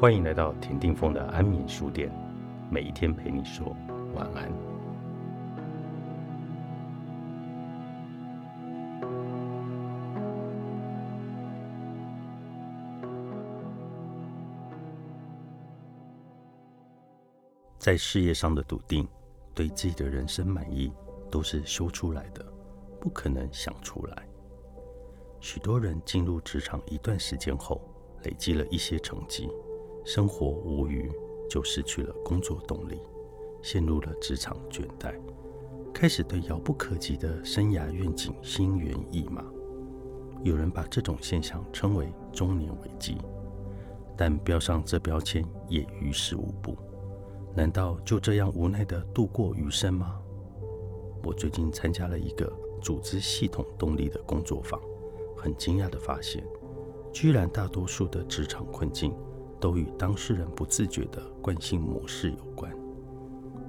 欢迎来到田定峰的安眠书店，每一天陪你说晚安。在事业上的笃定，对自己的人生满意，都是修出来的，不可能想出来。许多人进入职场一段时间后，累积了一些成绩，生活无余，就失去了工作动力，陷入了职场倦怠，开始对遥不可及的生涯愿景心猿意马。有人把这种现象称为中年危机，但标上这标签也于事无补。难道就这样无奈的度过余生吗？我最近参加了一个组织系统动力的工作坊。很惊讶的发现，居然大多数的职场困境都与当事人不自觉的惯性模式有关，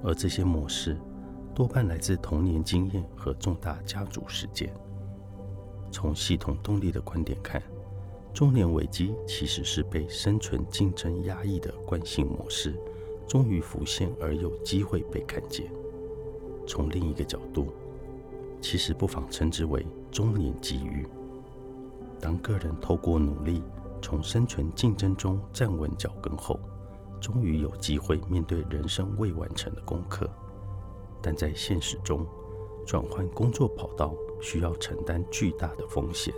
而这些模式多半来自童年经验和重大家族事件。从系统动力的观点看，中年危机其实是被生存竞争压抑的惯性模式终于浮现而有机会被看见。从另一个角度，其实不妨称之为中年机遇。当个人透过努力从生存竞争中站稳脚跟后，终于有机会面对人生未完成的功课。但在现实中，转换工作跑道需要承担巨大的风险。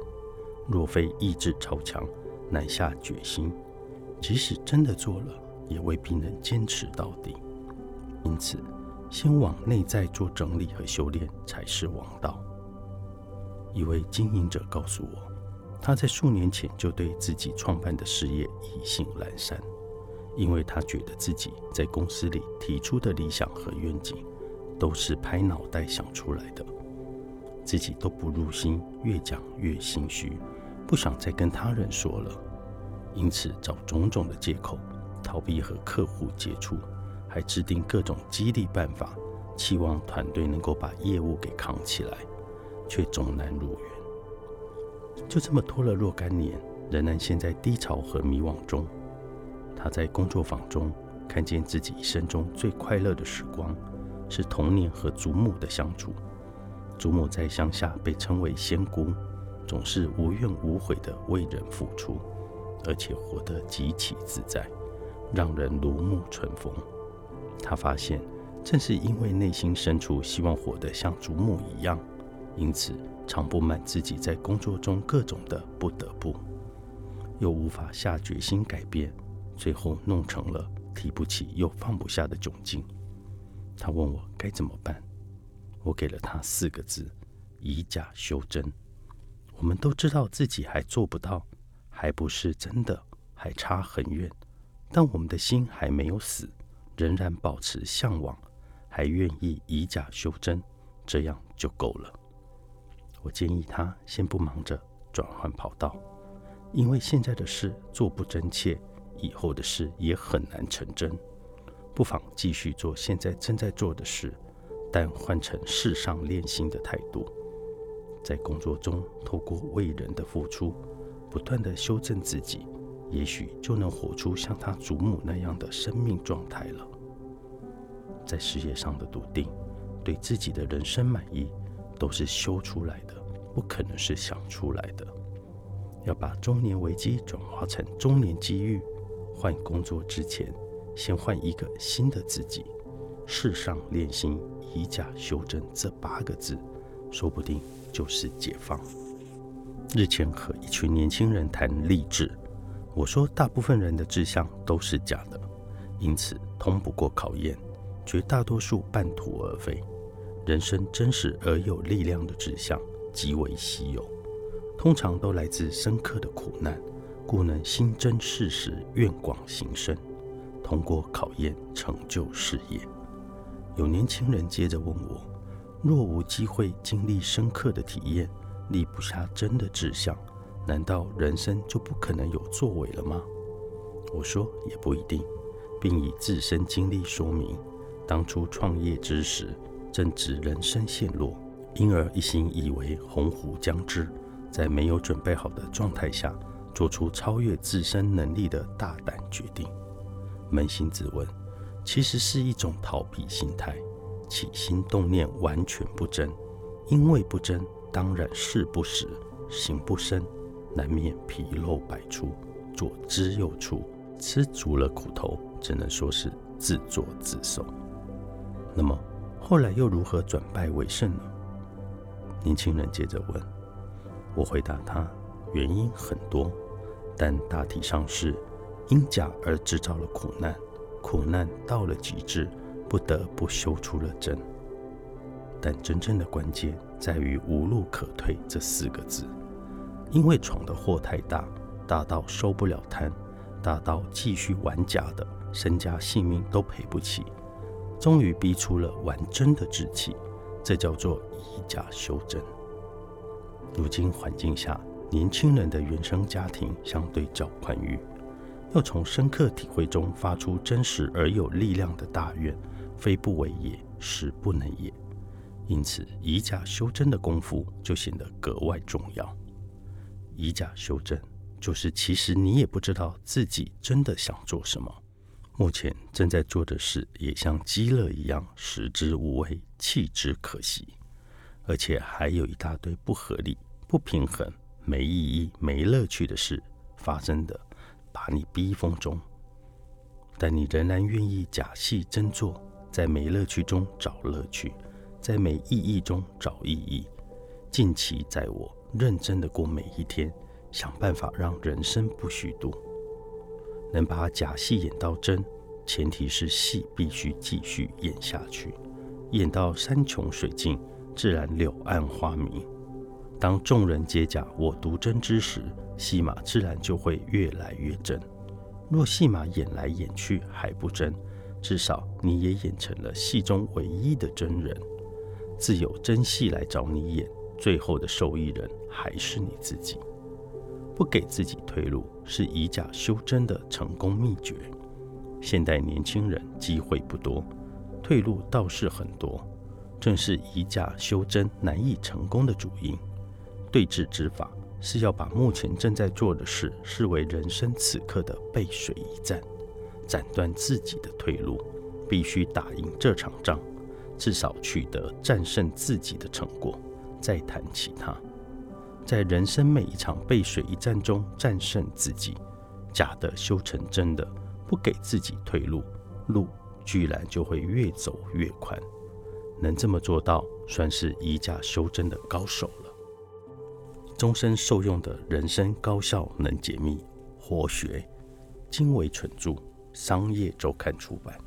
若非意志超强，难下决心，即使真的做了，也未必能坚持到底。因此，先往内在做整理和修炼才是王道。一位经营者告诉我。他在数年前就对自己创办的事业意兴阑珊，因为他觉得自己在公司里提出的理想和愿景都是拍脑袋想出来的，自己都不入心，越讲越心虚，不想再跟他人说了，因此找种种的借口逃避和客户接触，还制定各种激励办法，期望团队能够把业务给扛起来，却总难如愿。就这么拖了若干年，仍然陷在低潮和迷惘中。他在工作坊中看见自己一生中最快乐的时光，是童年和祖母的相处。祖母在乡下被称为仙姑，总是无怨无悔地为人付出，而且活得极其自在，让人如沐春风。他发现，正是因为内心深处希望活得像祖母一样，因此。常不满自己在工作中各种的不得不，又无法下决心改变，最后弄成了提不起又放不下的窘境。他问我该怎么办，我给了他四个字：以假修真。我们都知道自己还做不到，还不是真的，还差很远，但我们的心还没有死，仍然保持向往，还愿意以假修真，这样就够了。我建议他先不忙着转换跑道，因为现在的事做不真切，以后的事也很难成真。不妨继续做现在正在做的事，但换成世上练心的态度，在工作中透过为人的付出，不断的修正自己，也许就能活出像他祖母那样的生命状态了。在事业上的笃定，对自己的人生满意。都是修出来的，不可能是想出来的。要把中年危机转化成中年机遇，换工作之前，先换一个新的自己。世上练心，以假修真，这八个字，说不定就是解放。日前和一群年轻人谈励志，我说大部分人的志向都是假的，因此通不过考验，绝大多数半途而废。人生真实而有力量的志向极为稀有，通常都来自深刻的苦难，故能心真事实，愿广行深，通过考验成就事业。有年轻人接着问我：若无机会经历深刻的体验，立不下真的志向，难道人生就不可能有作为了吗？我说也不一定，并以自身经历说明，当初创业之时。正值人生陷落，因而一心以为鸿鹄将至，在没有准备好的状态下，做出超越自身能力的大胆决定。扪心自问，其实是一种逃避心态，起心动念完全不真。因为不真，当然事不实，行不深，难免纰漏百出，左支右绌，吃足了苦头，只能说是自作自受。那么后来又如何转败为胜呢？年轻人接着问。我回答他，原因很多，但大体上是因假而制造了苦难，苦难到了极致，不得不修出了真。但真正的关键在于“无路可退”这四个字，因为闯的祸太大，大到收不了摊，大到继续玩假的，身家性命都赔不起，终于逼出了玩真的志气，这叫做以假修真。如今环境下，年轻人的原生家庭相对较宽裕，要从深刻体会中发出真实而有力量的大愿，非不为也，实不能也。因此，以假修真的功夫就显得格外重要。以假修真，就是其实你也不知道自己真的想做什么，目前正在做的事也像鸡肋一样，食之无味，弃之可惜，而且还有一大堆不合理、不平衡、没意义、没乐趣的事发生的，把你逼疯中。但你仍然愿意假戏真做，在没乐趣中找乐趣。在没意义中找意义，尽其在我，认真的过每一天，想办法让人生不虚度。能把假戏演到真，前提是戏必须继续演下去，演到山穷水尽，自然柳暗花明。当众人皆假，我独真之时，戏码自然就会越来越真。若戏码演来演去还不真，至少你也演成了戏中唯一的真人。自有真戏来找你演，最后的受益人还是你自己。不给自己退路，是以假修真的成功秘诀。现代年轻人机会不多，退路倒是很多，正是以假修真难以成功的主因。对峙之法是要把目前正在做的事视为人生此刻的背水一战，斩断自己的退路，必须打赢这场仗。至少取得战胜自己的成果，再谈其他。在人生每一场背水一战中战胜自己，假的修成真的，不给自己退路，路居然就会越走越宽。能这么做到，算是以假修真的高手了。终身受用的人生高效能解密，活学，精为纯著，商业周刊出版。